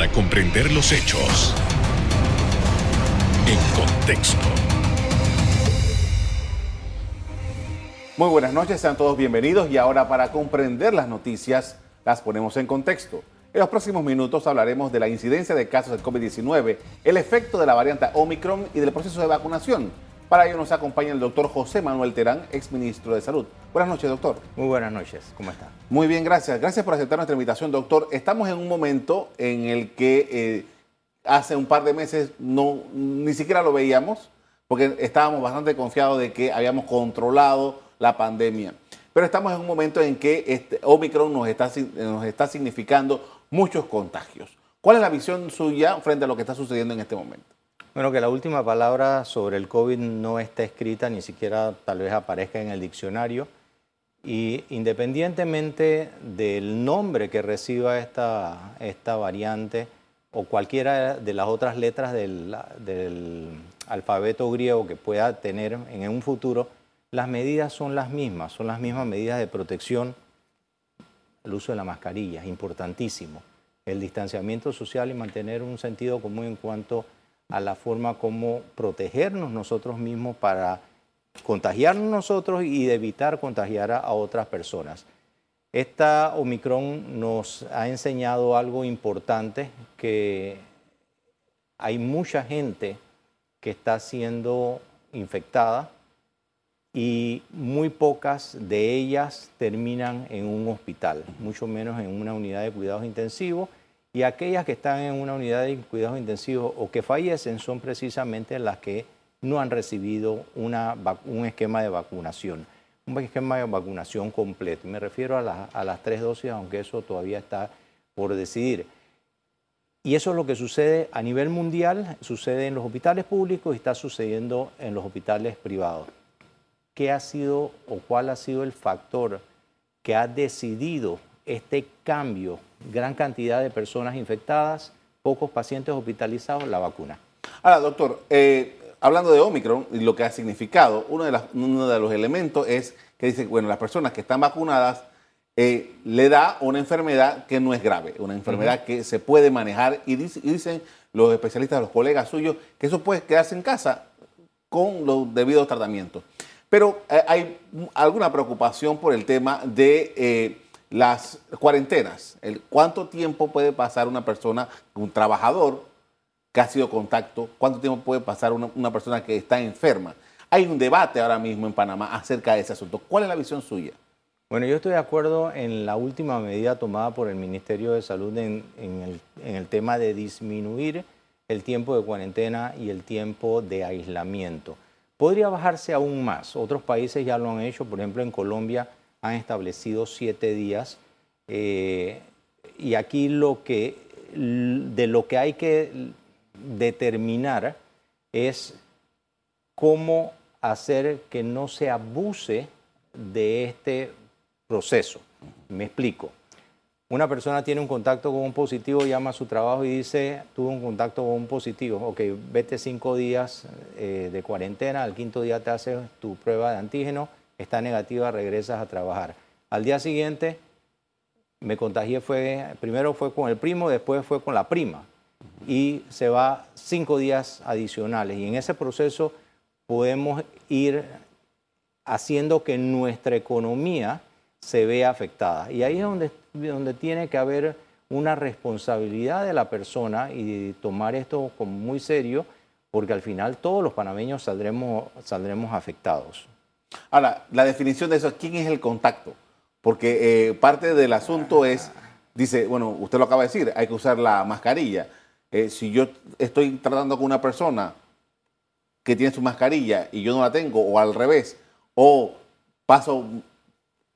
para comprender los hechos en contexto. Muy buenas noches, sean todos bienvenidos y ahora para comprender las noticias las ponemos en contexto. En los próximos minutos hablaremos de la incidencia de casos de COVID-19, el efecto de la variante Omicron y del proceso de vacunación. Para ello nos acompaña el doctor José Manuel Terán, exministro de Salud. Buenas noches, doctor. Muy buenas noches, ¿cómo está? Muy bien, gracias. Gracias por aceptar nuestra invitación, doctor. Estamos en un momento en el que eh, hace un par de meses no, ni siquiera lo veíamos, porque estábamos bastante confiados de que habíamos controlado la pandemia. Pero estamos en un momento en que este Omicron nos está, nos está significando muchos contagios. ¿Cuál es la visión suya frente a lo que está sucediendo en este momento? Bueno, que la última palabra sobre el COVID no está escrita, ni siquiera tal vez aparezca en el diccionario. Y independientemente del nombre que reciba esta, esta variante o cualquiera de las otras letras del, del alfabeto griego que pueda tener en un futuro, las medidas son las mismas, son las mismas medidas de protección. El uso de la mascarilla importantísimo. El distanciamiento social y mantener un sentido común en cuanto a la forma como protegernos nosotros mismos para contagiarnos nosotros y evitar contagiar a, otras personas. Esta Omicron nos ha enseñado algo importante, que hay mucha gente que está siendo infectada y muy pocas de ellas terminan en un hospital, mucho menos en una unidad de cuidados intensivos y aquellas que están en una unidad de cuidados intensivos o que fallecen son precisamente las que no han recibido una, un esquema de vacunación, un esquema de vacunación completo. Me refiero a, a las tres dosis, aunque eso todavía está por decidir. Y eso es lo que sucede a nivel mundial, sucede en los hospitales públicos y está sucediendo en los hospitales privados. ¿Qué ha sido o cuál ha sido el factor que ha decidido este cambio gran cantidad de personas infectadas, pocos pacientes hospitalizados, la vacuna. Ahora, doctor, eh, hablando de Omicron y lo que ha significado, uno de, uno de, los elementos es que dice, bueno, las personas que están vacunadas eh, le da una enfermedad que no es grave, una enfermedad que se puede manejar y, dicen los especialistas, los colegas suyos, que eso puede quedarse en casa con los debidos tratamientos. Pero eh, hay alguna preocupación por el tema de las cuarentenas, el cuánto tiempo puede pasar una persona, un trabajador que ha sido contacto, cuánto tiempo puede pasar una, persona que está enferma. Hay un debate ahora mismo en Panamá acerca de ese asunto. ¿Cuál es la visión suya? Bueno, yo estoy de acuerdo en la última medida tomada por el Ministerio de Salud en, el, en el tema de disminuir el tiempo de cuarentena y el tiempo de aislamiento. Podría bajarse aún más. Otros países ya lo han hecho, por ejemplo en Colombia han establecido siete días. Eh, y aquí lo que, de lo que hay que determinar es cómo hacer que no se abuse de este proceso. Me explico. Una persona tiene un contacto con un positivo, llama a su trabajo y dice, tuve un contacto con un positivo. Ok, vete cinco días eh, de cuarentena, al quinto día te haces tu prueba de antígeno está negativa, regresas a trabajar. Al día siguiente me contagié, fue, primero fue con el primo, después fue con la prima. Y se va cinco días adicionales. Y en ese proceso podemos ir haciendo que nuestra economía se vea afectada. Y ahí es donde, donde tiene que haber una responsabilidad de la persona y tomar esto como muy serio, porque al final todos los panameños saldremos, saldremos afectados. Ahora, la definición de eso, ¿quién es el contacto? Porque eh, parte del asunto es, dice, bueno, usted lo acaba de decir, hay que usar la mascarilla. Eh, si yo estoy tratando con una persona que tiene su mascarilla y yo no la tengo, o al revés, o paso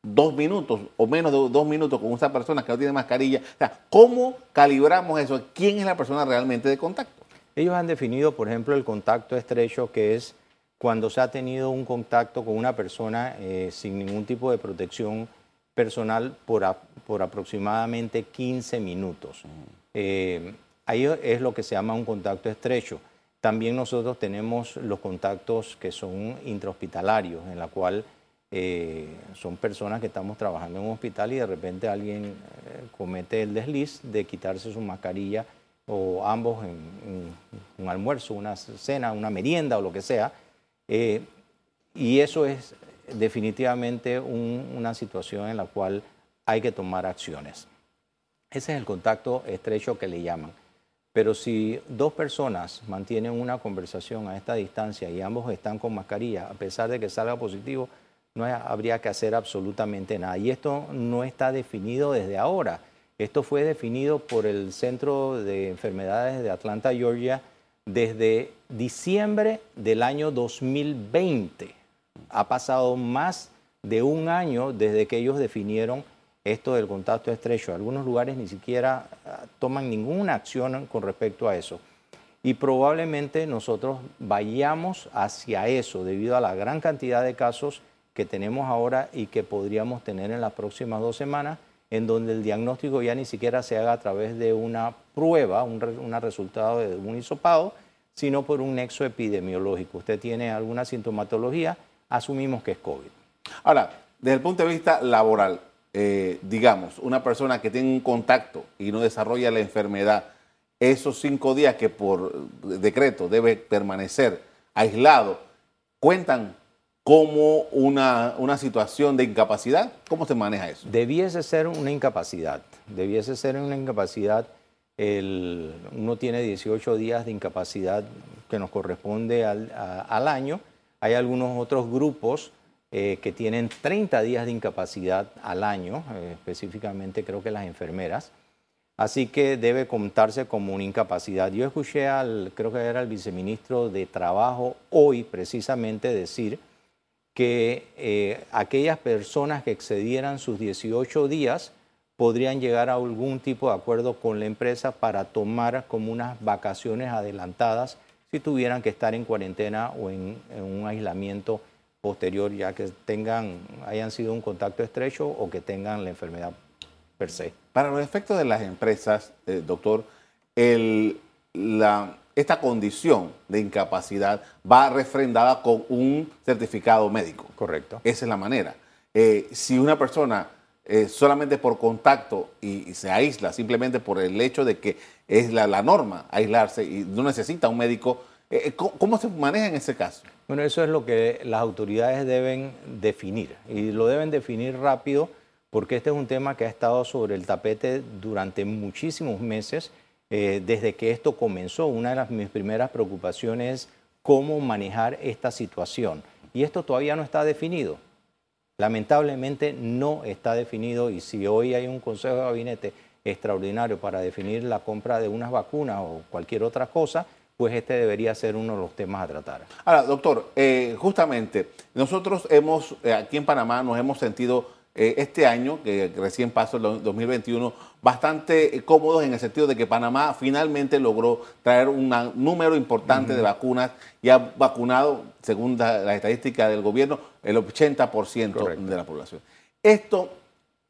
dos minutos o menos de dos minutos con esa persona que no tiene mascarilla. O sea, ¿cómo calibramos eso? ¿Quién es la persona realmente de contacto? Ellos han definido, por ejemplo, el contacto estrecho, que es cuando se ha tenido un contacto con una persona eh, sin ningún tipo de protección personal por, por aproximadamente 15 minutos. Eh, ahí es lo que se llama un contacto estrecho. También nosotros tenemos los contactos que son intrahospitalarios, en la cual eh, son personas que estamos trabajando en un hospital y de repente alguien comete el desliz de quitarse su mascarilla o ambos en, un almuerzo, una cena, una merienda o lo que sea. Eh, y eso es definitivamente una situación en la cual hay que tomar acciones. Ese es el contacto estrecho que le llaman. Pero si dos personas mantienen una conversación a esta distancia y ambos están con mascarilla, a pesar de que salga positivo, no habría que hacer absolutamente nada. Y esto no está definido desde ahora. Esto fue definido por el Centro de Enfermedades de Atlanta, Georgia, desde diciembre del año 2020. Ha pasado más de un año desde que ellos definieron esto del contacto estrecho. Algunos lugares ni siquiera ah, toman ninguna acción con respecto a eso. Y probablemente nosotros vayamos hacia eso debido a la gran cantidad de casos que tenemos ahora y que podríamos tener en las próximas dos semanas, en donde el diagnóstico ya ni siquiera se haga a través de una prueba, un, resultado de un hisopado, sino por un nexo epidemiológico. Usted tiene alguna sintomatología, asumimos que es COVID. Ahora, desde el punto de vista laboral, eh, digamos, una persona que tiene un contacto y no desarrolla la enfermedad, esos cinco días que por decreto debe permanecer aislado, cuentan como una, una, situación de incapacidad? ¿Cómo se maneja eso? Debiese ser una incapacidad. Debiese ser una incapacidad. Uno tiene 18 días de incapacidad que nos corresponde al, al año. Hay algunos otros grupos eh, que tienen 30 días de incapacidad al año, eh, específicamente creo que las enfermeras. Así que debe contarse como una incapacidad. Yo escuché al, creo que era el viceministro de Trabajo hoy precisamente decir que eh, aquellas personas que excedieran sus 18 días podrían llegar a algún tipo de acuerdo con la empresa para tomar como unas vacaciones adelantadas si tuvieran que estar en cuarentena o en, un aislamiento posterior, ya que tengan, hayan sido un contacto estrecho o que tengan la enfermedad per se. Para los efectos de las empresas, eh, doctor, el, la, esta condición de incapacidad va refrendada con un certificado médico. Correcto. Esa es la manera. Eh, si una persona eh, solamente por contacto y, se aísla simplemente por el hecho de que es la, norma aislarse y no necesita un médico, eh, ¿cómo, se maneja en ese caso? Bueno, eso es lo que las autoridades deben definir y lo deben definir rápido porque este es un tema que ha estado sobre el tapete durante muchísimos meses eh, desde que esto comenzó. Una de las, mis primeras preocupaciones es cómo manejar esta situación. Y esto todavía no está definido. Lamentablemente no está definido y si hoy hay un Consejo de Gabinete extraordinario para definir la compra de unas vacunas o cualquier otra cosa, pues este debería ser uno de los temas a tratar. Ahora, doctor, eh, justamente nosotros hemos, eh, aquí en Panamá, nos hemos sentido eh, este año, que recién pasó el 2021, bastante cómodos en el sentido de que Panamá finalmente logró traer un número importante de vacunas y ha vacunado, según la, estadística del gobierno, el 80% de la población. Esto,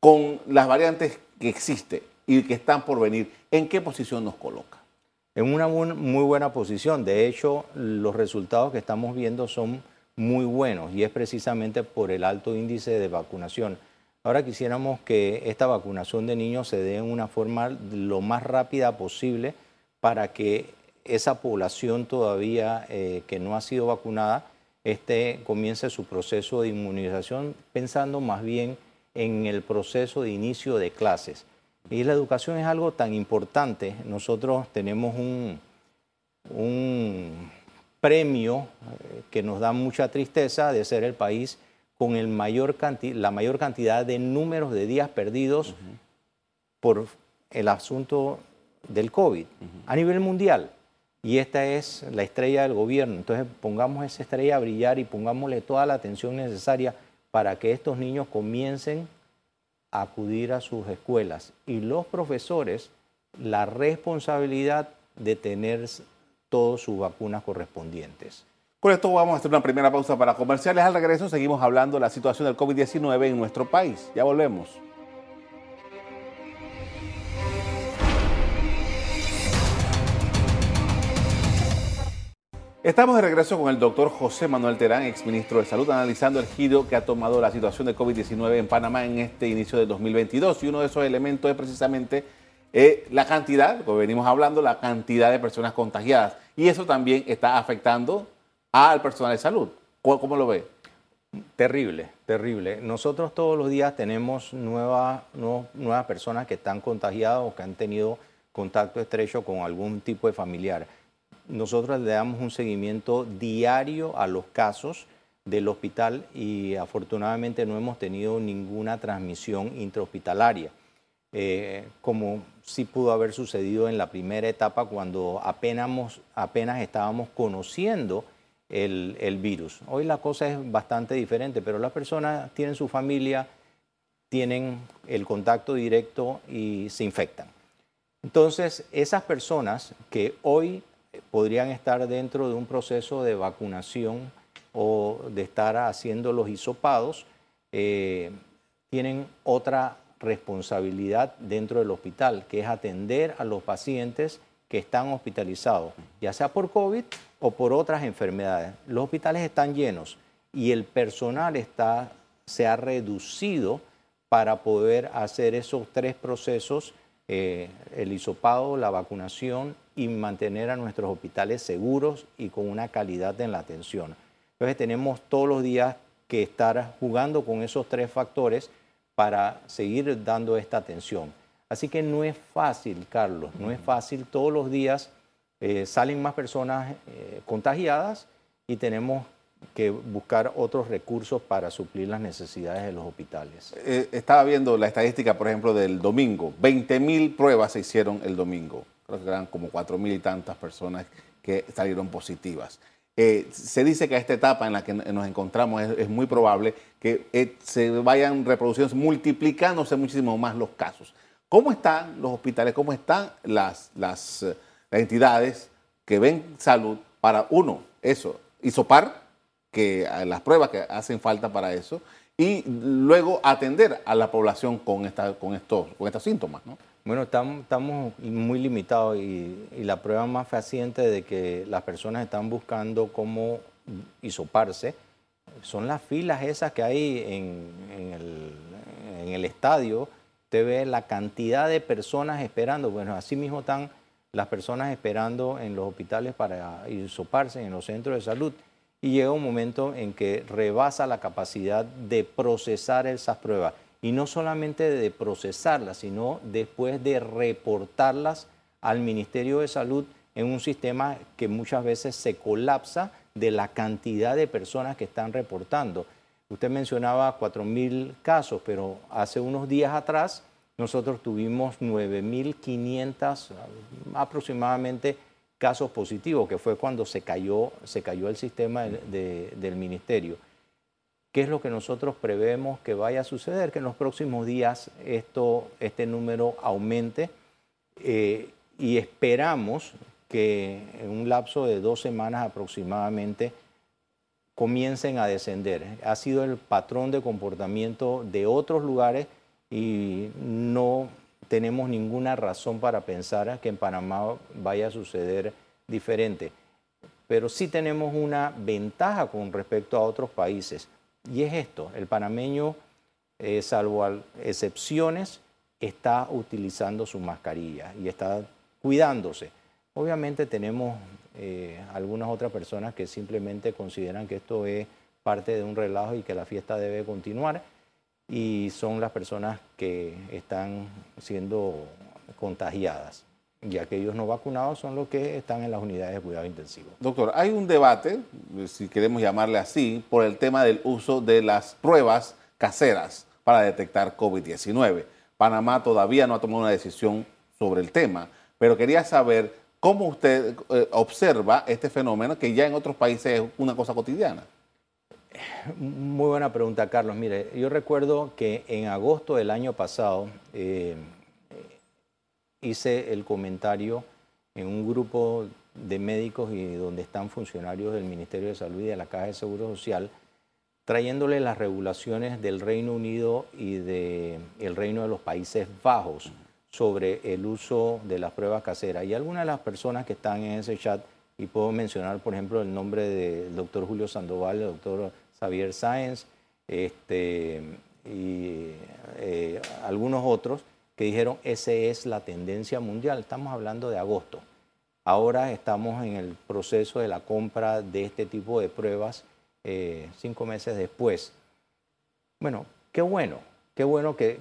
con las variantes que existen y que están por venir, ¿en qué posición nos coloca? En una muy buena posición. De hecho, los resultados que estamos viendo son muy buenos y es precisamente por el alto índice de vacunación. Ahora quisiéramos que esta vacunación de niños se dé en una forma lo más rápida posible para que esa población todavía eh, que no ha sido vacunada este, comience su proceso de inmunización pensando más bien en el proceso de inicio de clases. Y la educación es algo tan importante. Nosotros tenemos un, un premio eh, que nos da mucha tristeza de ser el país con el mayor la mayor cantidad de números de días perdidos por el asunto del COVID a nivel mundial. Y esta es la estrella del gobierno. Entonces pongamos esa estrella a brillar y pongámosle toda la atención necesaria para que estos niños comiencen a acudir a sus escuelas. Y los profesores, la responsabilidad de tener todas sus vacunas correspondientes. Con esto vamos a hacer una primera pausa para comerciales. Al regreso seguimos hablando de la situación del COVID-19 en nuestro país. Ya volvemos. Estamos de regreso con el doctor José Manuel Terán, exministro de Salud, analizando el giro que ha tomado la situación de COVID-19 en Panamá en este inicio de 2022. Y uno de esos elementos es precisamente eh, la cantidad, como venimos hablando, la cantidad de personas contagiadas. Y eso también está afectando al personal de salud. ¿Cómo, lo ve? Terrible, terrible. Nosotros todos los días tenemos nuevas, personas que están contagiadas o que han tenido contacto estrecho con algún tipo de familiar. Nosotros le damos un seguimiento diario a los casos del hospital y afortunadamente no hemos tenido ninguna transmisión intrahospitalaria, eh, como sí pudo haber sucedido en la primera etapa cuando apenas, apenas estábamos conociendo el, el, virus. Hoy la cosa es bastante diferente, pero las personas tienen su familia, tienen el contacto directo y se infectan. Entonces, esas personas que hoy podrían estar dentro de un proceso de vacunación o de estar haciendo los hisopados, eh, tienen otra responsabilidad dentro del hospital, que es atender a los pacientes que están hospitalizados, ya sea por COVID o por otras enfermedades. Los hospitales están llenos y el personal está, se ha reducido para poder hacer esos tres procesos eh, el hisopado, la vacunación y mantener a nuestros hospitales seguros y con una calidad en la atención. Entonces tenemos todos los días que estar jugando con esos tres factores para seguir dando esta atención. Así que no es fácil, Carlos, no es fácil. Todos los días eh, salen más personas eh, contagiadas y tenemos que buscar otros recursos para suplir las necesidades de los hospitales. Eh, estaba viendo la estadística, por ejemplo, del domingo. 20 mil pruebas se hicieron el domingo. Creo que eran como 4 mil y tantas personas que salieron positivas. Se dice que a esta etapa en la que nos encontramos es, muy probable que se vayan reproduciendo, multiplicándose muchísimo más los casos. ¿Cómo están los hospitales? ¿Cómo están las, las entidades que ven salud para, uno, eso, isopar que las pruebas que hacen falta para eso y luego atender a la población con, esta, con, estos, con estos síntomas. ¿no? Bueno, estamos, muy limitados y, la prueba más fehaciente de que las personas están buscando cómo hisoparse son las filas esas que hay en, el, en el estadio. Usted ve la cantidad de personas esperando. Bueno, así mismo están las personas esperando en los hospitales para hisoparse, en los centros de salud y llega un momento en que rebasa la capacidad de procesar esas pruebas. Y no solamente de procesarlas, sino después de reportarlas al Ministerio de Salud en un sistema que muchas veces se colapsa de la cantidad de personas que están reportando. Usted mencionaba 4.000 casos, pero hace unos días atrás nosotros tuvimos 9.500 aproximadamente casos positivos, que fue cuando se cayó, se cayó el sistema del ministerio. ¿Qué es lo que nosotros prevemos que vaya a suceder? Que en los próximos días esto, este número aumente eh, y esperamos que en un lapso de dos semanas aproximadamente comiencen a descender. Ha sido el patrón de comportamiento de otros lugares y no tenemos ninguna razón para pensar que en Panamá vaya a suceder diferente. Pero sí tenemos una ventaja con respecto a otros países. Y es esto, el panameño, eh, salvo excepciones, está utilizando su mascarilla y está cuidándose. Obviamente tenemos eh, algunas otras personas que simplemente consideran que esto es parte de un relajo y que la fiesta debe continuar y son las personas que están siendo contagiadas. Y aquellos no vacunados son los que están en las unidades de cuidado intensivo. Doctor, hay un debate, si queremos llamarle así, por el tema del uso de las pruebas caseras para detectar COVID-19. Panamá todavía no ha tomado una decisión sobre el tema, pero quería saber cómo usted eh, observa este fenómeno que ya en otros países es una cosa cotidiana. Muy buena pregunta, Carlos. Mire, yo recuerdo que en agosto del año pasado eh, hice el comentario en un grupo de médicos y donde están funcionarios del Ministerio de Salud y de la Caja de Seguro Social, trayéndole las regulaciones del Reino Unido y del Reino de los Países Bajos sobre el uso de las pruebas caseras. Y algunas de las personas que están en ese chat, y puedo mencionar, por ejemplo, el nombre del doctor Julio Sandoval, el doctor Javier Sáenz este, y eh, algunos otros, que dijeron, esa es la tendencia mundial. Estamos hablando de agosto. Ahora estamos en el proceso de la compra de este tipo de pruebas eh, cinco meses después. Bueno, qué bueno, qué bueno que,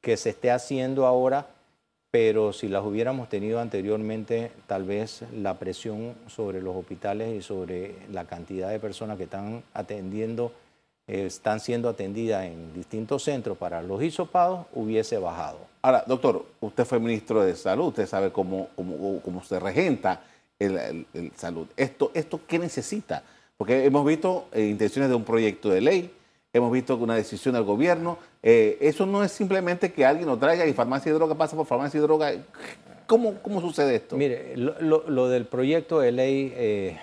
que se esté haciendo ahora pero si las hubiéramos tenido anteriormente, tal vez la presión sobre los hospitales y sobre la cantidad de personas que están atendiendo, eh, están siendo atendidas en distintos centros para los hisopados, hubiese bajado. Ahora, doctor, usted fue ministro de Salud, usted sabe cómo, cómo, cómo se regenta el, salud. ¿Esto, ¿Esto qué necesita? Porque hemos visto eh, intenciones de un proyecto de ley, hemos visto una decisión del gobierno. Eh, eso no es simplemente que alguien lo traiga y farmacia de droga pasa por farmacia de droga. ¿Cómo, cómo sucede esto? Mire, lo, del proyecto de ley eh,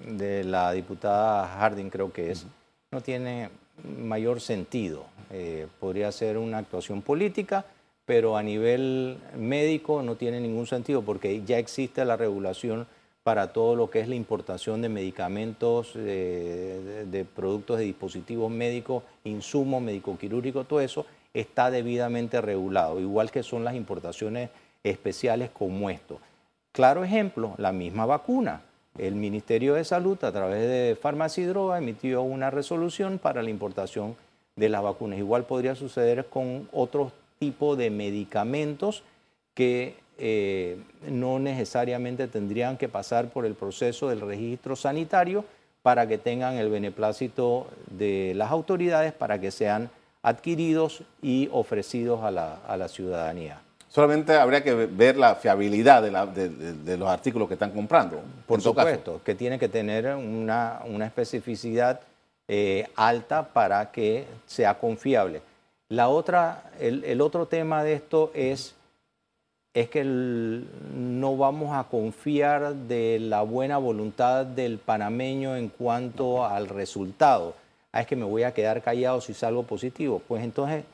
de la diputada Harding, creo que es, no tiene mayor sentido. Eh, podría ser una actuación política, pero a nivel médico no tiene ningún sentido porque ya existe la regulación para todo lo que es la importación de medicamentos, de, productos de dispositivos médicos, insumos médico-quirúrgicos, todo eso está debidamente regulado, igual que son las importaciones especiales como esto. Claro ejemplo, la misma vacuna. El Ministerio de Salud, a través de Farmacia y Droga, emitió una resolución para la importación de las vacunas. Igual podría suceder con otros tipos de medicamentos que eh, no necesariamente tendrían que pasar por el proceso del registro sanitario para que tengan el beneplácito de las autoridades para que sean adquiridos y ofrecidos a la, ciudadanía. Solamente habría que ver la fiabilidad de, los artículos que están comprando. Por supuesto, que tiene que tener una, especificidad eh, alta para que sea confiable. La otra, el otro tema de esto es es que no vamos a confiar de la buena voluntad del panameño en cuanto al resultado. Ah, es que me voy a quedar callado si salgo positivo. Pues entonces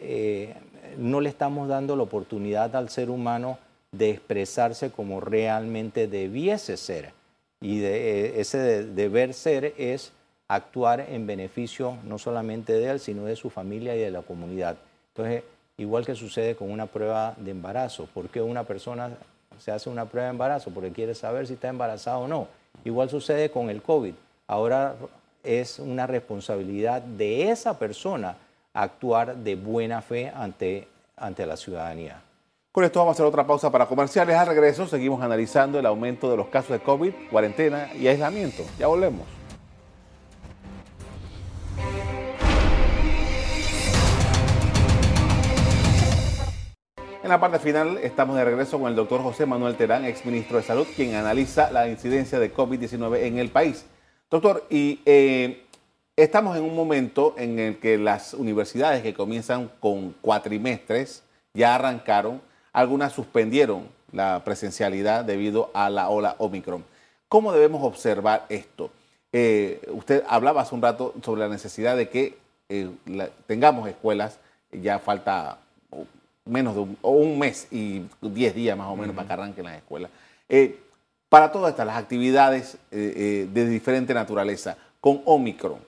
eh, no le estamos dando la oportunidad al ser humano de expresarse como realmente debiese ser. Y de, ese deber ser es actuar en beneficio no solamente de él, sino de su familia y de la comunidad. Entonces, Igual que sucede con una prueba de embarazo. ¿Por qué una persona se hace una prueba de embarazo? Porque quiere saber si está embarazada o no. Igual sucede con el COVID. Ahora es una responsabilidad de esa persona actuar de buena fe ante, ante la ciudadanía. Con esto vamos a hacer otra pausa para comerciales. Al regreso seguimos analizando el aumento de los casos de COVID, cuarentena y aislamiento. Ya volvemos. En la parte final estamos de regreso con el doctor José Manuel Terán, exministro de Salud, quien analiza la incidencia de COVID-19 en el país. Doctor, y eh, estamos en un momento en el que las universidades que comienzan con cuatrimestres ya arrancaron, algunas suspendieron la presencialidad debido a la ola Omicron. ¿Cómo debemos observar esto? Eh, usted hablaba hace un rato sobre la necesidad de que eh, tengamos escuelas, ya falta menos de un, o un mes y 10 días más o menos para que arranquen las escuelas. Eh, para todas estas, las actividades eh, eh, de diferente naturaleza, con Omicron,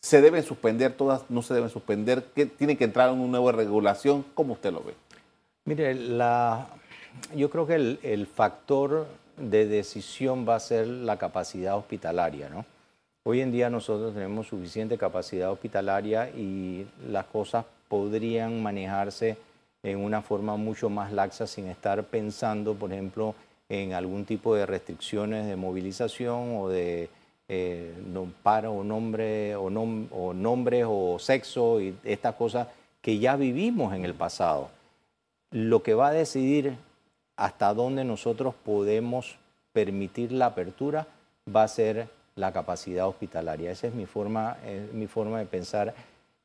¿se deben suspender todas? ¿No se deben suspender? ¿Qué, ¿Tiene que entrar en una nueva regulación? ¿Cómo usted lo ve? Mire, la, yo creo que el, el factor de decisión va a ser la capacidad hospitalaria, ¿no? Hoy en día nosotros tenemos suficiente capacidad hospitalaria y las cosas podrían manejarse en una forma mucho más laxa sin estar pensando, por ejemplo, en algún tipo de restricciones de movilización o de eh, o nombre o, o nombres o sexo y estas cosas que ya vivimos en el pasado. Lo que va a decidir hasta dónde nosotros podemos permitir la apertura va a ser la capacidad hospitalaria. Esa es mi forma, mi forma de pensar.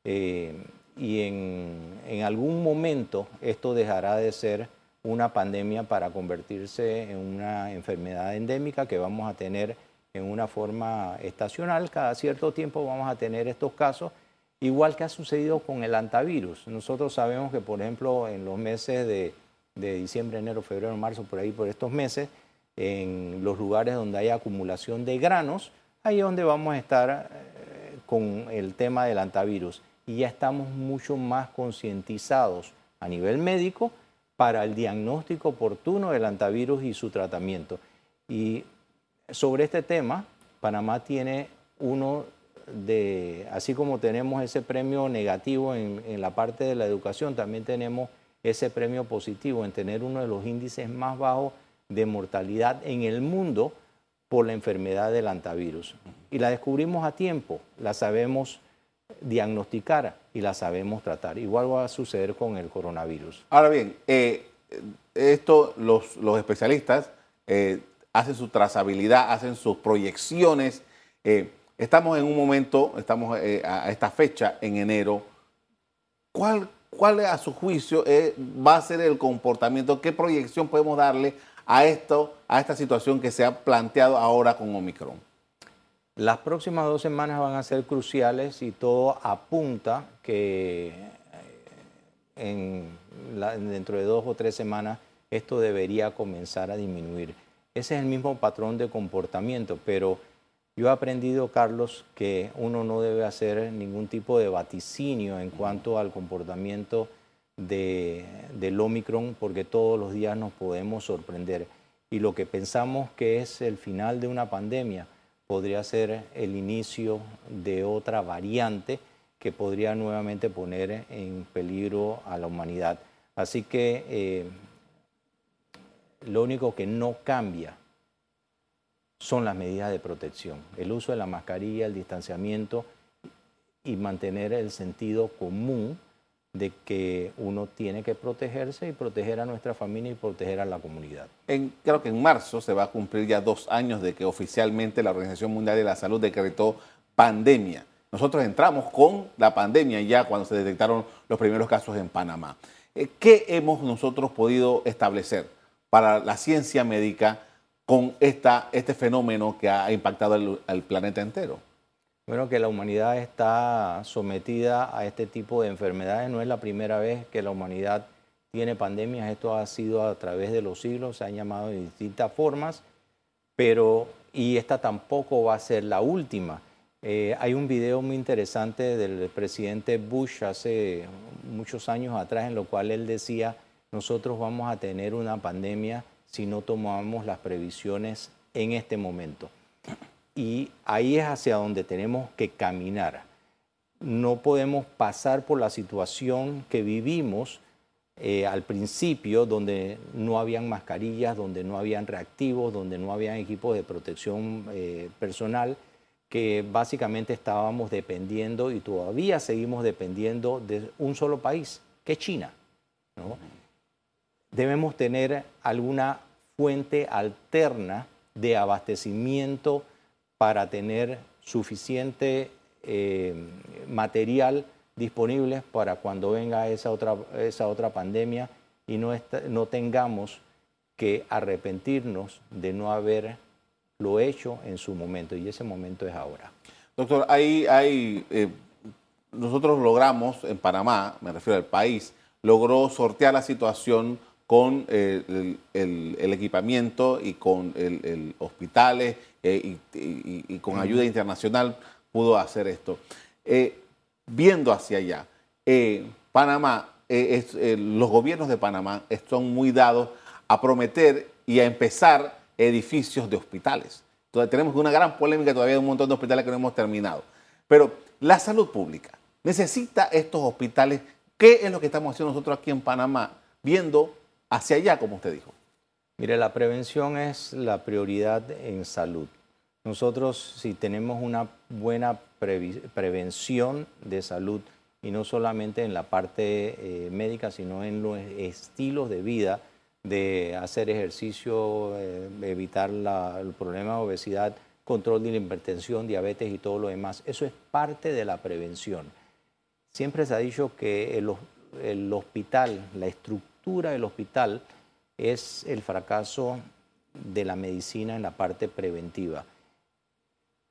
Eh, y en, algún momento esto dejará de ser una pandemia para convertirse en una enfermedad endémica que vamos a tener en una forma estacional. Cada cierto tiempo vamos a tener estos casos, igual que ha sucedido con el antivirus. Nosotros sabemos que, por ejemplo, en los meses de, de diciembre, enero, febrero, marzo, por ahí, por estos meses, en los lugares donde hay acumulación de granos, ahí es donde vamos a estar eh, con el tema del antivirus y ya estamos mucho más concientizados a nivel médico para el diagnóstico oportuno del antivirus y su tratamiento. Y sobre este tema, Panamá tiene uno de, así como tenemos ese premio negativo en, la parte de la educación, también tenemos ese premio positivo en tener uno de los índices más bajos de mortalidad en el mundo por la enfermedad del antivirus. Y la descubrimos a tiempo, la sabemos diagnosticar y la sabemos tratar. Igual va a suceder con el coronavirus. Ahora bien, eh, esto los, los especialistas eh, hacen su trazabilidad, hacen sus proyecciones. Eh, estamos en un momento, estamos a esta fecha, en enero. ¿Cuál, cuál a su juicio va a ser el comportamiento? ¿Qué proyección podemos darle a, esto, a esta situación que se ha planteado ahora con Omicron? Las próximas dos semanas van a ser cruciales y todo apunta que eh, dentro de dos o tres semanas esto debería comenzar a disminuir. Ese es el mismo patrón de comportamiento, pero yo he aprendido, Carlos, que uno no debe hacer ningún tipo de vaticinio en cuanto al comportamiento de, del Omicron porque todos los días nos podemos sorprender. Y lo que pensamos que es el final de una pandemia podría ser el inicio de otra variante que podría nuevamente poner en peligro a la humanidad. Así que eh, lo único que no cambia son las medidas de protección, el uso de la mascarilla, el distanciamiento y mantener el sentido común de que uno tiene que protegerse y proteger a nuestra familia y proteger a la comunidad. Creo que en marzo se va a cumplir ya dos años de que oficialmente la Organización Mundial de la Salud decretó pandemia. Nosotros entramos con la pandemia ya cuando se detectaron los primeros casos en Panamá. Eh, ¿Qué hemos nosotros podido establecer para la ciencia médica con esta, este fenómeno que ha impactado al planeta entero? Bueno, que la humanidad está sometida a este tipo de enfermedades. No es la primera vez que la humanidad tiene pandemias. Esto ha sido a través de los siglos, se han llamado de distintas formas, pero y esta tampoco va a ser la última. Eh, hay un video muy interesante del presidente Bush hace muchos años atrás en lo cual él decía, nosotros vamos a tener una pandemia si no tomamos las previsiones en este momento y ahí es hacia donde tenemos que caminar. No podemos pasar por la situación que vivimos eh, al principio, donde no habían mascarillas, donde no habían reactivos, donde no habían equipos de protección eh, personal, que básicamente estábamos dependiendo y todavía seguimos dependiendo de un solo país, que es China. Debemos tener alguna fuente alterna de abastecimiento para tener suficiente eh, material disponible para cuando venga esa otra, esa otra pandemia y no, no tengamos que arrepentirnos de no haberlo hecho en su momento y ese momento es ahora. Doctor, ahí hay, eh, nosotros logramos en Panamá, me refiero al país, logró sortear la situación con eh, el, equipamiento y con el, hospitales eh, y, con ayuda internacional pudo hacer esto. Eh, viendo hacia allá, Panamá, los gobiernos de Panamá están muy dados a prometer y a empezar edificios de hospitales. Entonces, tenemos una gran polémica todavía de un montón de hospitales que no hemos terminado. Pero la salud pública necesita estos hospitales. ¿Qué es lo que estamos haciendo nosotros aquí en Panamá? Viendo hacia allá, como usted dijo? Mire, la prevención es la prioridad en salud. Nosotros, si tenemos una buena prevención de salud, y no solamente en la parte eh, médica, sino en los estilos de vida, de hacer ejercicio, eh, evitar el problema de obesidad, control de la hipertensión, diabetes y todo lo demás. Eso es parte de la prevención. Siempre se ha dicho que el hospital, la estructura, del hospital es el fracaso de la medicina en la parte preventiva.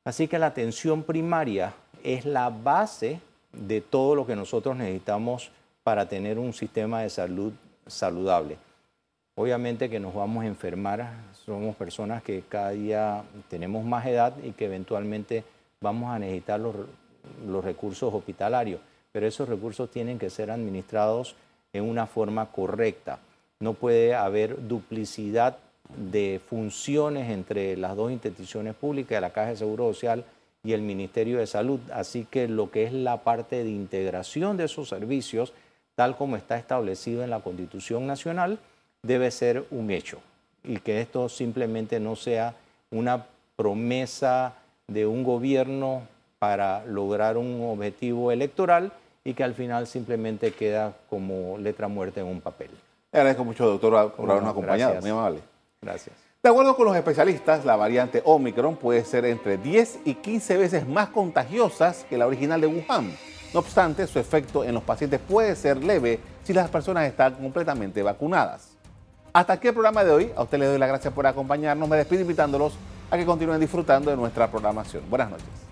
Así que la atención primaria es la base de todo lo que nosotros necesitamos para tener un sistema de salud saludable. Obviamente que nos vamos a enfermar, somos personas que cada día tenemos más edad y que eventualmente vamos a necesitar los, los recursos hospitalarios, pero esos recursos tienen que ser administrados en una forma correcta. No puede haber duplicidad de funciones entre las dos instituciones públicas, la Caja de Seguro Social y el Ministerio de Salud. Así que lo que es la parte de integración de esos servicios, tal como está establecido en la Constitución Nacional, debe ser un hecho y que esto simplemente no sea una promesa de un gobierno para lograr un objetivo electoral y que al final simplemente queda como letra muerta en un papel. Le agradezco mucho, doctor, por habernos acompañado. Muy amable. Gracias. De acuerdo con los especialistas, la variante Omicron puede ser entre 10 y 15 veces más contagiosa que la original de Wuhan. No obstante, su efecto en los pacientes puede ser leve si las personas están completamente vacunadas. Hasta aquí el programa de hoy. A usted le doy las gracias por acompañarnos. Me despido invitándolos a que continúen disfrutando de nuestra programación. Buenas noches.